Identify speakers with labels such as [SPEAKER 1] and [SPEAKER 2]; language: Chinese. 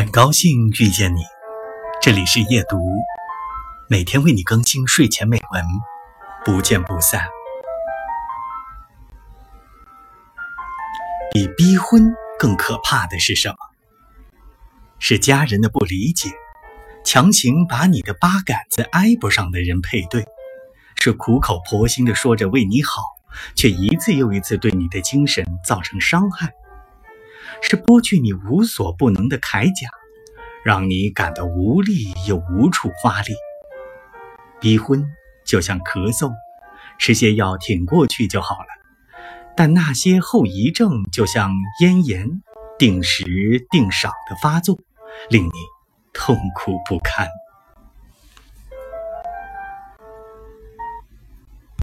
[SPEAKER 1] 很高兴遇见你，这里是夜读，每天为你更新睡前美文，不见不散。比逼婚更可怕的是什么？是家人的不理解，强行把你的八杆子挨不上的人配对，是苦口婆心的说着为你好，却一次又一次对你的精神造成伤害。是剥去你无所不能的铠甲，让你感到无力又无处发力。逼婚就像咳嗽，吃些药挺过去就好了，但那些后遗症就像咽炎，定时定赏的发作，令你痛苦不堪。